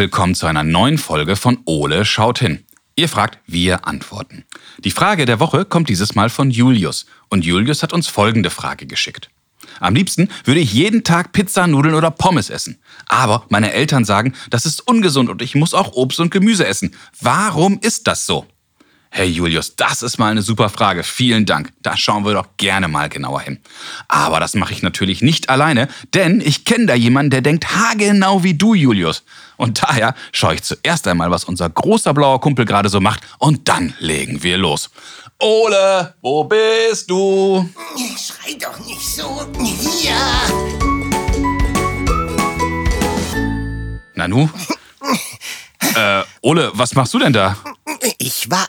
Willkommen zu einer neuen Folge von Ole schaut hin. Ihr fragt, wir antworten. Die Frage der Woche kommt dieses Mal von Julius und Julius hat uns folgende Frage geschickt. Am liebsten würde ich jeden Tag Pizza, Nudeln oder Pommes essen. Aber meine Eltern sagen, das ist ungesund und ich muss auch Obst und Gemüse essen. Warum ist das so? Hey Julius, das ist mal eine super Frage. Vielen Dank. Da schauen wir doch gerne mal genauer hin. Aber das mache ich natürlich nicht alleine, denn ich kenne da jemanden, der denkt haargenau wie du, Julius. Und daher schaue ich zuerst einmal, was unser großer blauer Kumpel gerade so macht und dann legen wir los. Ole, wo bist du? Schrei doch nicht so. Hier. Nanu? äh, Ole, was machst du denn da? Ich war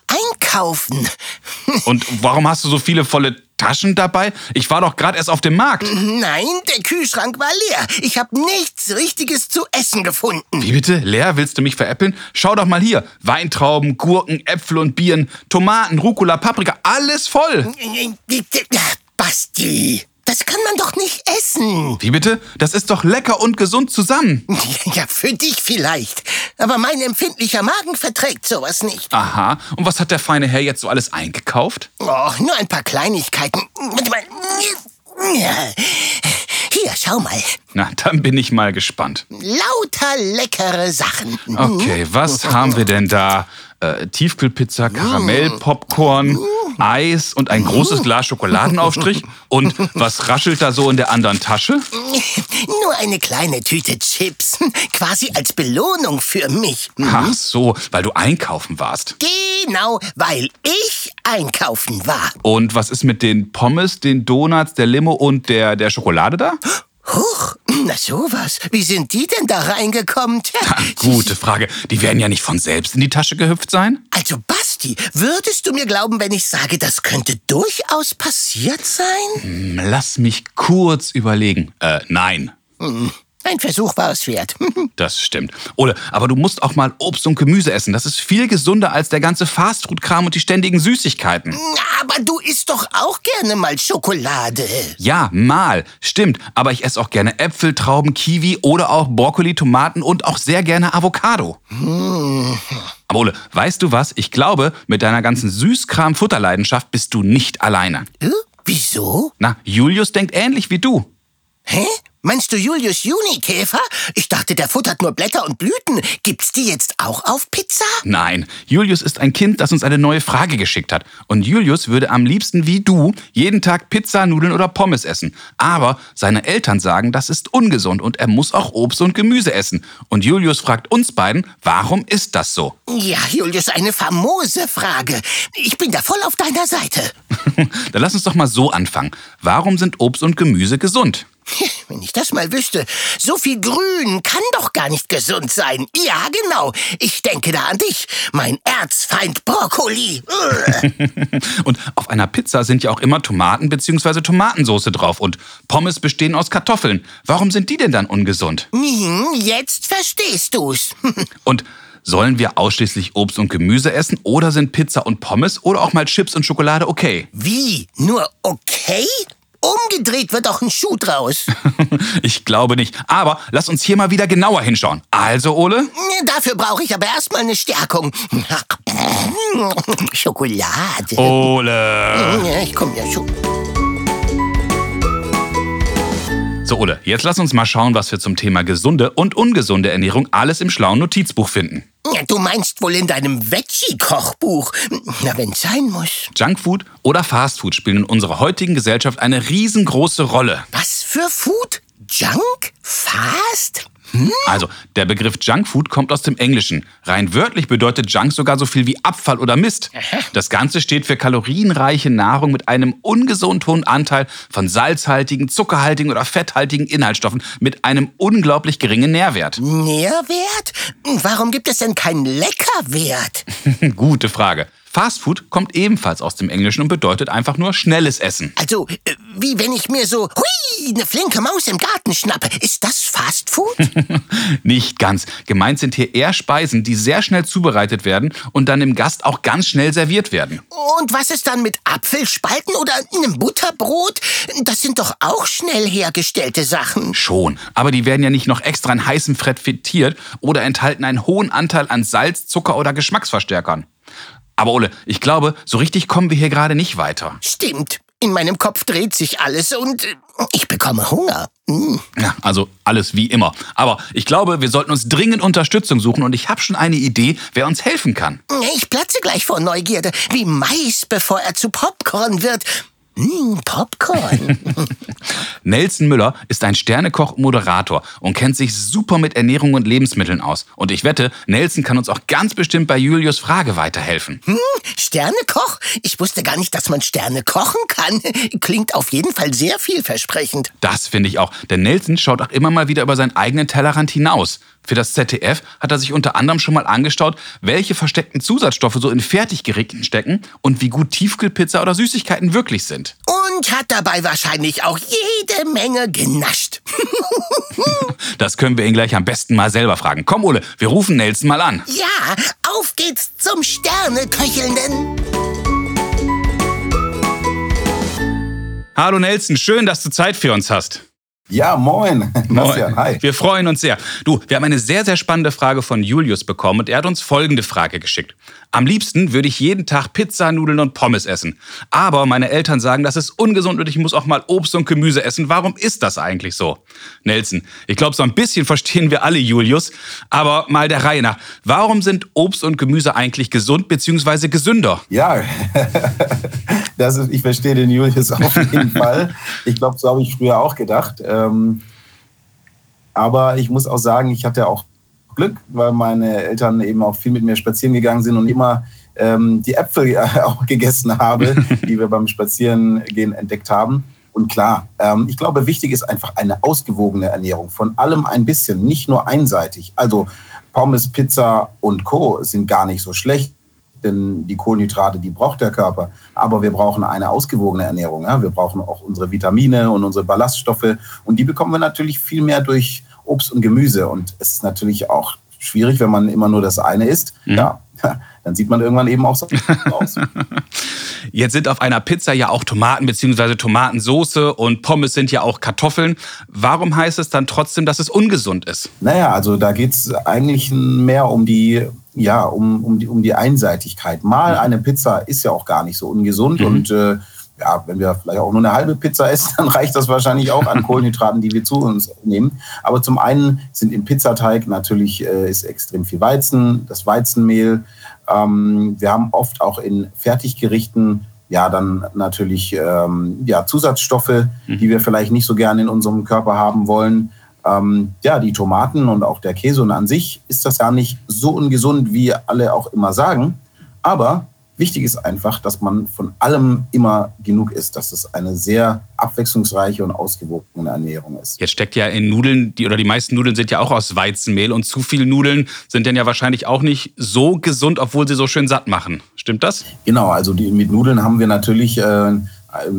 einkaufen. Und warum hast du so viele volle Taschen dabei? Ich war doch gerade erst auf dem Markt. Nein, der Kühlschrank war leer. Ich habe nichts Richtiges zu essen gefunden. Wie bitte? Leer? Willst du mich veräppeln? Schau doch mal hier. Weintrauben, Gurken, Äpfel und Birnen, Tomaten, Rucola, Paprika, alles voll. Basti, das kann man doch nicht essen. Wie bitte? Das ist doch lecker und gesund zusammen. Ja, für dich vielleicht. Aber mein empfindlicher Magen verträgt sowas nicht. Aha. Und was hat der feine Herr jetzt so alles eingekauft? Oh, nur ein paar Kleinigkeiten. Warte mal. Hier, schau mal. Na, dann bin ich mal gespannt. Lauter leckere Sachen. Okay, was haben wir denn da? Äh, Tiefkühlpizza, Karamellpopcorn, Eis und ein großes Glas Schokoladenaufstrich. Und was raschelt da so in der anderen Tasche? Nur eine kleine Tüte Chips. Quasi als Belohnung für mich. Ach so, weil du einkaufen warst. Genau, weil ich einkaufen war. Und was ist mit den Pommes, den Donuts, der Limo und der, der Schokolade da? Huch, na sowas. Wie sind die denn da reingekommen? Tja, Gute Frage. Die werden ja nicht von selbst in die Tasche gehüpft sein? Also Basti, würdest du mir glauben, wenn ich sage, das könnte durchaus passiert sein? Hm, Lass mich kurz überlegen. Äh, nein. Ein Versuch war es wert. Das stimmt. Ole, aber du musst auch mal Obst und Gemüse essen. Das ist viel gesünder als der ganze Fastfood-Kram und die ständigen Süßigkeiten. Aber du isst doch auch gerne mal Schokolade. Ja, mal. Stimmt. Aber ich esse auch gerne Äpfel, Trauben, Kiwi oder auch Brokkoli, Tomaten und auch sehr gerne Avocado. Aber Ole, weißt du was? Ich glaube, mit deiner ganzen Süßkram-Futterleidenschaft bist du nicht alleine. Äh? Wieso? Na, Julius denkt ähnlich wie du. Hä? Meinst du Julius Junikäfer? Ich dachte, der futtert nur Blätter und Blüten. Gibt's die jetzt auch auf Pizza? Nein, Julius ist ein Kind, das uns eine neue Frage geschickt hat. Und Julius würde am liebsten wie du jeden Tag Pizza, Nudeln oder Pommes essen. Aber seine Eltern sagen, das ist ungesund und er muss auch Obst und Gemüse essen. Und Julius fragt uns beiden, warum ist das so? Ja, Julius, eine famose Frage. Ich bin da voll auf deiner Seite. Dann lass uns doch mal so anfangen. Warum sind Obst und Gemüse gesund? Wenn ich das mal wüsste. So viel Grün kann doch gar nicht gesund sein. Ja, genau. Ich denke da an dich, mein Erzfeind Brokkoli. Und auf einer Pizza sind ja auch immer Tomaten bzw. Tomatensauce drauf und Pommes bestehen aus Kartoffeln. Warum sind die denn dann ungesund? Hm, Jetzt verstehst du's. Und sollen wir ausschließlich Obst und Gemüse essen oder sind Pizza und Pommes oder auch mal Chips und Schokolade okay? Wie? Nur okay? Umgedreht wird doch ein Schuh draus. ich glaube nicht. Aber lass uns hier mal wieder genauer hinschauen. Also, Ole? Dafür brauche ich aber erstmal eine Stärkung. Schokolade. Ole. Ich komme ja schon. So, Ole, jetzt lass uns mal schauen, was wir zum Thema gesunde und ungesunde Ernährung alles im schlauen Notizbuch finden. Ja, Du meinst wohl in deinem Veggie-Kochbuch? Na, wenn's sein muss. Junkfood oder Fastfood spielen in unserer heutigen Gesellschaft eine riesengroße Rolle. Was für Food? Junk? Fast? Also, der Begriff Junkfood kommt aus dem Englischen. Rein wörtlich bedeutet Junk sogar so viel wie Abfall oder Mist. Das Ganze steht für kalorienreiche Nahrung mit einem ungesund hohen Anteil von salzhaltigen, zuckerhaltigen oder fetthaltigen Inhaltsstoffen mit einem unglaublich geringen Nährwert. Nährwert? Warum gibt es denn keinen Leckerwert? Gute Frage. Fastfood kommt ebenfalls aus dem Englischen und bedeutet einfach nur schnelles Essen. Also, äh, wie wenn ich mir so, hui, eine flinke Maus im Garten schnappe. Ist das Fastfood? Nicht ganz. Gemeint sind hier eher Speisen, die sehr schnell zubereitet werden und dann dem Gast auch ganz schnell serviert werden. Und was ist dann mit Apfelspalten oder einem Butterbrot? Das sind doch auch schnell hergestellte Sachen. Schon, aber die werden ja nicht noch extra in heißem Fett frittiert oder enthalten einen hohen Anteil an Salz, Zucker oder Geschmacksverstärkern. Aber Ole, ich glaube, so richtig kommen wir hier gerade nicht weiter. Stimmt. In meinem Kopf dreht sich alles und äh, ich bekomme Hunger. Mm. Ja, also alles wie immer. Aber ich glaube, wir sollten uns dringend Unterstützung suchen und ich habe schon eine Idee, wer uns helfen kann. Ich platze gleich vor Neugierde, wie Mais, bevor er zu Popcorn wird. Mmh, Popcorn. Nelson Müller ist ein Sternekoch und Moderator und kennt sich super mit Ernährung und Lebensmitteln aus. Und ich wette, Nelson kann uns auch ganz bestimmt bei Julius Frage weiterhelfen. Hm, Sternekoch? Ich wusste gar nicht, dass man Sterne kochen kann. Klingt auf jeden Fall sehr vielversprechend. Das finde ich auch, denn Nelson schaut auch immer mal wieder über seinen eigenen Tellerrand hinaus. Für das ZDF hat er sich unter anderem schon mal angeschaut, welche versteckten Zusatzstoffe so in Fertiggerichten stecken und wie gut Tiefkühlpizza oder Süßigkeiten wirklich sind. Und hat dabei wahrscheinlich auch jede Menge genascht. das können wir ihn gleich am besten mal selber fragen. Komm, Ole, wir rufen Nelson mal an. Ja, auf geht's zum Sterneköchelnden. Hallo Nelson, schön, dass du Zeit für uns hast. Ja, moin. Moin. Hi. Wir freuen uns sehr. Du, wir haben eine sehr, sehr spannende Frage von Julius bekommen und er hat uns folgende Frage geschickt. Am liebsten würde ich jeden Tag Pizza, Nudeln und Pommes essen. Aber meine Eltern sagen, das ist ungesund und ich muss auch mal Obst und Gemüse essen. Warum ist das eigentlich so? Nelson, ich glaube, so ein bisschen verstehen wir alle Julius. Aber mal der Reihe nach. Warum sind Obst und Gemüse eigentlich gesund bzw. gesünder? Ja, das ist, ich verstehe den Julius auf jeden Fall. Ich glaube, so habe ich früher auch gedacht. Ähm, aber ich muss auch sagen, ich hatte auch Glück, weil meine Eltern eben auch viel mit mir spazieren gegangen sind und immer ähm, die Äpfel auch gegessen habe, die wir beim Spazierengehen entdeckt haben. Und klar, ähm, ich glaube, wichtig ist einfach eine ausgewogene Ernährung. Von allem ein bisschen, nicht nur einseitig. Also Pommes, Pizza und Co. sind gar nicht so schlecht denn die Kohlenhydrate, die braucht der Körper. Aber wir brauchen eine ausgewogene Ernährung. Ja? Wir brauchen auch unsere Vitamine und unsere Ballaststoffe. Und die bekommen wir natürlich viel mehr durch Obst und Gemüse. Und es ist natürlich auch schwierig, wenn man immer nur das eine isst. Mhm. Ja, dann sieht man irgendwann eben auch so aus. Jetzt sind auf einer Pizza ja auch Tomaten bzw. Tomatensoße und Pommes sind ja auch Kartoffeln. Warum heißt es dann trotzdem, dass es ungesund ist? Naja, also da geht es eigentlich mehr um die, ja, um, um, die, um die Einseitigkeit. Mal eine Pizza ist ja auch gar nicht so ungesund mhm. und äh, ja, wenn wir vielleicht auch nur eine halbe Pizza essen, dann reicht das wahrscheinlich auch an Kohlenhydraten, die wir zu uns nehmen. Aber zum einen sind im Pizzateig natürlich äh, ist extrem viel Weizen, das Weizenmehl. Ähm, wir haben oft auch in Fertiggerichten ja dann natürlich ähm, ja, Zusatzstoffe, mhm. die wir vielleicht nicht so gerne in unserem Körper haben wollen. Ähm, ja, die Tomaten und auch der Käse und an sich ist das gar nicht so ungesund, wie alle auch immer sagen. Aber Wichtig ist einfach, dass man von allem immer genug isst, dass es eine sehr abwechslungsreiche und ausgewogene Ernährung ist. Jetzt steckt ja in Nudeln, die, oder die meisten Nudeln sind ja auch aus Weizenmehl und zu viel Nudeln sind dann ja wahrscheinlich auch nicht so gesund, obwohl sie so schön satt machen. Stimmt das? Genau, also die, mit Nudeln haben wir natürlich äh,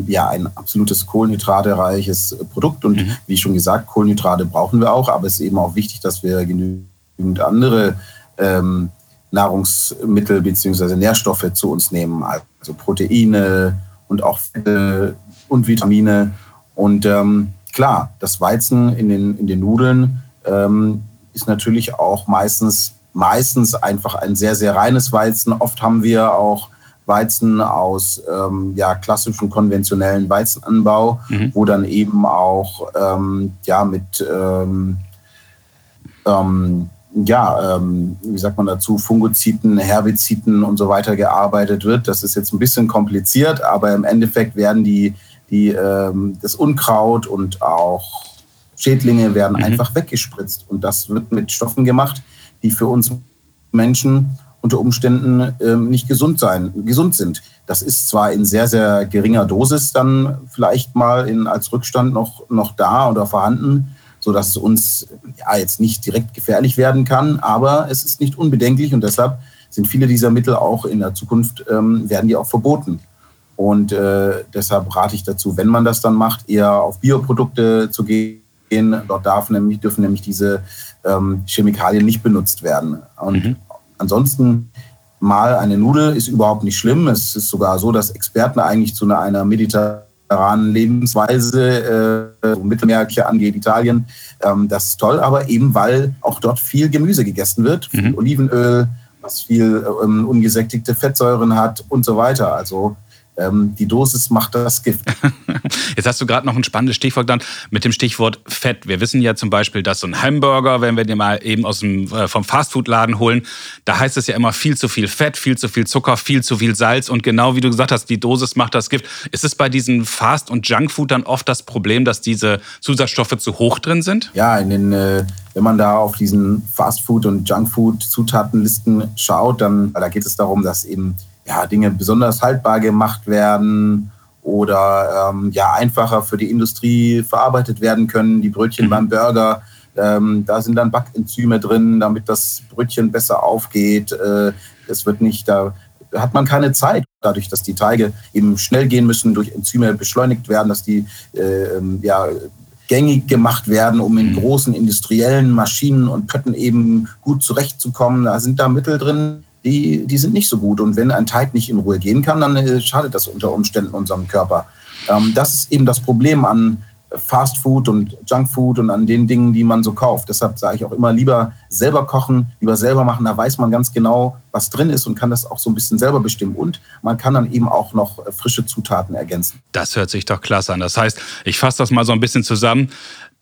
ja, ein absolutes kohlenhydratereiches Produkt und mhm. wie schon gesagt, Kohlenhydrate brauchen wir auch, aber es ist eben auch wichtig, dass wir genügend andere ähm, Nahrungsmittel bzw. Nährstoffe zu uns nehmen, also Proteine und auch Fette und Vitamine. Und ähm, klar, das Weizen in den, in den Nudeln ähm, ist natürlich auch meistens, meistens einfach ein sehr, sehr reines Weizen. Oft haben wir auch Weizen aus ähm, ja, klassischen konventionellen Weizenanbau, mhm. wo dann eben auch ähm, ja, mit ähm, ähm, ja, ähm, wie sagt man dazu, Fungoziden, Herbiziden und so weiter gearbeitet wird. Das ist jetzt ein bisschen kompliziert, aber im Endeffekt werden die, die ähm, das Unkraut und auch Schädlinge werden mhm. einfach weggespritzt. Und das wird mit Stoffen gemacht, die für uns Menschen unter Umständen ähm, nicht gesund sein, gesund sind. Das ist zwar in sehr, sehr geringer Dosis dann vielleicht mal in, als Rückstand noch, noch da oder vorhanden, sodass es uns ja jetzt nicht direkt gefährlich werden kann, aber es ist nicht unbedenklich und deshalb sind viele dieser Mittel auch in der Zukunft, ähm, werden die auch verboten. Und äh, deshalb rate ich dazu, wenn man das dann macht, eher auf Bioprodukte zu gehen. Dort darf nämlich, dürfen nämlich diese ähm, Chemikalien nicht benutzt werden. Und mhm. ansonsten mal eine Nudel ist überhaupt nicht schlimm. Es ist sogar so, dass Experten eigentlich zu einer, einer mediterranen Lebensweise, äh, Mittelmeer angeht, Italien, ähm, das ist toll, aber eben weil auch dort viel Gemüse gegessen wird, viel mhm. Olivenöl, was viel ähm, ungesättigte Fettsäuren hat und so weiter. Also ähm, die Dosis macht das Gift. Jetzt hast du gerade noch ein spannendes Stichwort genannt mit dem Stichwort Fett. Wir wissen ja zum Beispiel, dass so ein Hamburger, wenn wir den mal eben aus dem, äh, vom Fastfood-Laden holen, da heißt es ja immer viel zu viel Fett, viel zu viel Zucker, viel zu viel Salz. Und genau wie du gesagt hast, die Dosis macht das Gift. Ist es bei diesen Fast- und Junkfood dann oft das Problem, dass diese Zusatzstoffe zu hoch drin sind? Ja, in den, äh, wenn man da auf diesen Fastfood- und Junkfood-Zutatenlisten schaut, dann da geht es darum, dass eben ja, Dinge besonders haltbar gemacht werden oder ähm, ja, einfacher für die Industrie verarbeitet werden können. Die Brötchen mhm. beim Burger, ähm, da sind dann Backenzyme drin, damit das Brötchen besser aufgeht. Äh, es wird nicht, da hat man keine Zeit, dadurch, dass die Teige eben schnell gehen müssen, durch Enzyme beschleunigt werden, dass die äh, ja, gängig gemacht werden, um in mhm. großen industriellen Maschinen und Pötten eben gut zurechtzukommen. Da sind da Mittel drin, die, die sind nicht so gut. Und wenn ein Teig nicht in Ruhe gehen kann, dann äh, schadet das unter Umständen unserem Körper. Ähm, das ist eben das Problem an Fast Food und Junk Food und an den Dingen, die man so kauft. Deshalb sage ich auch immer lieber selber kochen, lieber selber machen. Da weiß man ganz genau, was drin ist und kann das auch so ein bisschen selber bestimmen. Und man kann dann eben auch noch äh, frische Zutaten ergänzen. Das hört sich doch klasse an. Das heißt, ich fasse das mal so ein bisschen zusammen.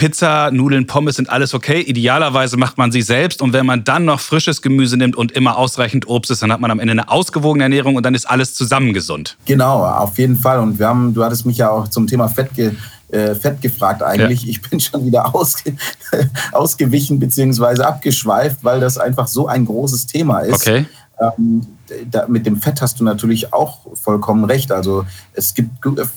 Pizza, Nudeln, Pommes sind alles okay. Idealerweise macht man sie selbst. Und wenn man dann noch frisches Gemüse nimmt und immer ausreichend Obst ist, dann hat man am Ende eine ausgewogene Ernährung und dann ist alles zusammen gesund. Genau, auf jeden Fall. Und wir haben, du hattest mich ja auch zum Thema Fett, ge, äh, Fett gefragt eigentlich. Ja. Ich bin schon wieder ausge, ausgewichen bzw. abgeschweift, weil das einfach so ein großes Thema ist. Okay. Ähm, da, mit dem Fett hast du natürlich auch vollkommen recht. Also es gibt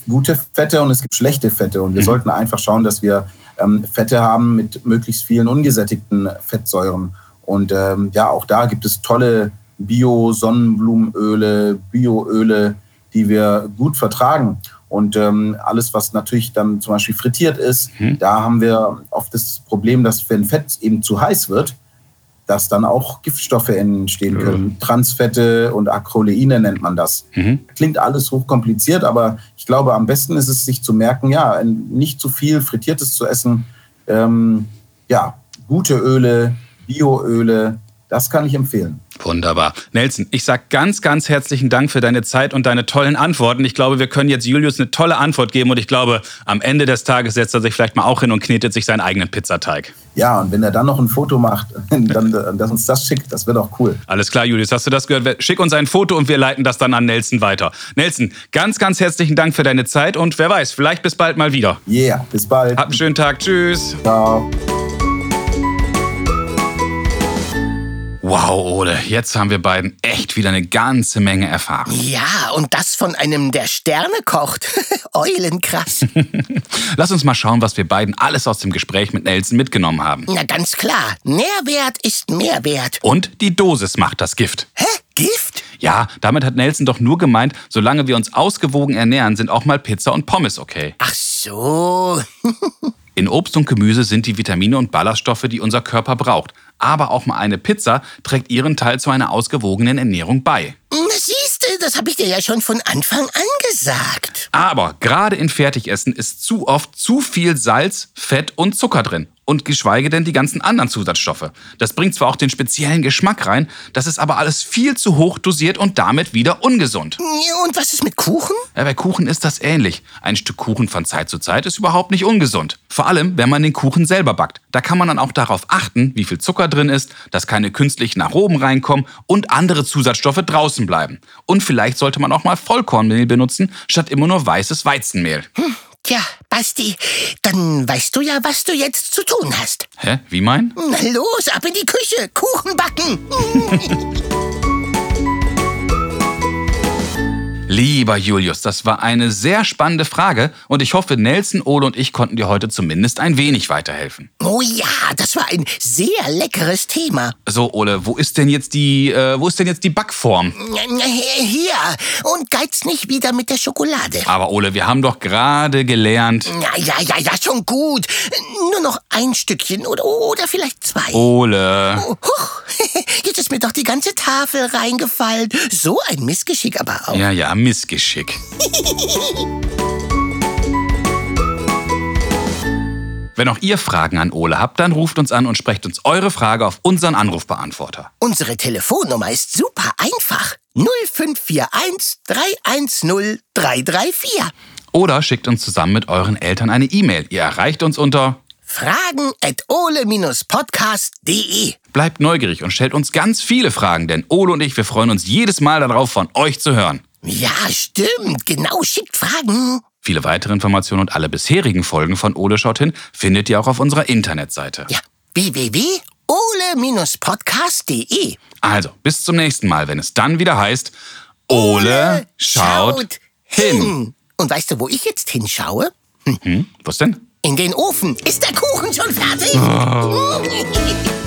gute Fette und es gibt schlechte Fette. Und wir mhm. sollten einfach schauen, dass wir ähm, Fette haben mit möglichst vielen ungesättigten Fettsäuren. Und ähm, ja, auch da gibt es tolle Bio-Sonnenblumenöle, Bioöle, die wir gut vertragen. Und ähm, alles, was natürlich dann zum Beispiel frittiert ist, mhm. da haben wir oft das Problem, dass wenn Fett eben zu heiß wird, dass dann auch Giftstoffe entstehen können. Mhm. Transfette und Acroleine nennt man das. Mhm. Klingt alles hochkompliziert, aber ich glaube, am besten ist es, sich zu merken, ja, nicht zu viel Frittiertes zu essen. Ähm, ja, gute Öle, Bioöle, das kann ich empfehlen. Wunderbar. Nelson, ich sage ganz, ganz herzlichen Dank für deine Zeit und deine tollen Antworten. Ich glaube, wir können jetzt Julius eine tolle Antwort geben und ich glaube, am Ende des Tages setzt er sich vielleicht mal auch hin und knetet sich seinen eigenen Pizzateig. Ja, und wenn er dann noch ein Foto macht, dann, dass uns das schickt, das wird auch cool. Alles klar, Julius, hast du das gehört? Schick uns ein Foto und wir leiten das dann an Nelson weiter. Nelson, ganz, ganz herzlichen Dank für deine Zeit und wer weiß, vielleicht bis bald mal wieder. Yeah, bis bald. Habt einen schönen Tag. Tschüss. Ciao. Wow, Ole, jetzt haben wir beiden echt wieder eine ganze Menge erfahren. Ja, und das von einem, der Sterne kocht. Eulenkrass. Lass uns mal schauen, was wir beiden alles aus dem Gespräch mit Nelson mitgenommen haben. Na, ganz klar. Nährwert ist Mehrwert. Und die Dosis macht das Gift. Hä? Gift? Ja, damit hat Nelson doch nur gemeint, solange wir uns ausgewogen ernähren, sind auch mal Pizza und Pommes okay. Ach so. In Obst und Gemüse sind die Vitamine und Ballaststoffe, die unser Körper braucht aber auch mal eine Pizza trägt ihren Teil zu einer ausgewogenen Ernährung bei. Siehste, das habe ich dir ja schon von Anfang an gesagt. Aber gerade in Fertigessen ist zu oft zu viel Salz, Fett und Zucker drin und geschweige denn die ganzen anderen Zusatzstoffe. Das bringt zwar auch den speziellen Geschmack rein, das ist aber alles viel zu hoch dosiert und damit wieder ungesund. Und was ist mit Kuchen? Ja, bei Kuchen ist das ähnlich. Ein Stück Kuchen von Zeit zu Zeit ist überhaupt nicht ungesund. Vor allem, wenn man den Kuchen selber backt. Da kann man dann auch darauf achten, wie viel Zucker drin ist, dass keine künstlichen Aromen reinkommen und andere Zusatzstoffe draußen bleiben. Und vielleicht sollte man auch mal Vollkornmehl benutzen, statt immer nur weißes Weizenmehl. Hm. Tja, Basti, dann weißt du ja, was du jetzt zu tun hast. Hä? Wie mein? Na los, ab in die Küche, Kuchen backen. Lieber Julius, das war eine sehr spannende Frage und ich hoffe, Nelson, Ole und ich konnten dir heute zumindest ein wenig weiterhelfen. Oh ja, das war ein sehr leckeres Thema. So, Ole, wo ist denn jetzt die, äh, wo ist denn jetzt die Backform? Hier, und geiz nicht wieder mit der Schokolade. Aber Ole, wir haben doch gerade gelernt. Ja, ja, ja, ja, schon gut. Nur noch ein Stückchen oder, oder vielleicht zwei. Ole. Oh, huch, jetzt ist mir doch die ganze Tafel reingefallen. So ein Missgeschick aber auch. Ja, ja, Missgeschick. Wenn auch ihr Fragen an Ole habt, dann ruft uns an und sprecht uns eure Frage auf unseren Anrufbeantworter. Unsere Telefonnummer ist super einfach. 0541 310 334. Oder schickt uns zusammen mit euren Eltern eine E-Mail. Ihr erreicht uns unter Fragen at ole-podcast.de. Bleibt neugierig und stellt uns ganz viele Fragen, denn Ole und ich, wir freuen uns jedes Mal darauf, von euch zu hören. Ja, stimmt. Genau, schickt Fragen. Viele weitere Informationen und alle bisherigen Folgen von Ole schaut hin findet ihr auch auf unserer Internetseite. Ja, www.ole-podcast.de. Also, bis zum nächsten Mal, wenn es dann wieder heißt, Ole schaut hin. Und weißt du, wo ich jetzt hinschaue? Hm, was denn? In den Ofen. Ist der Kuchen schon fertig?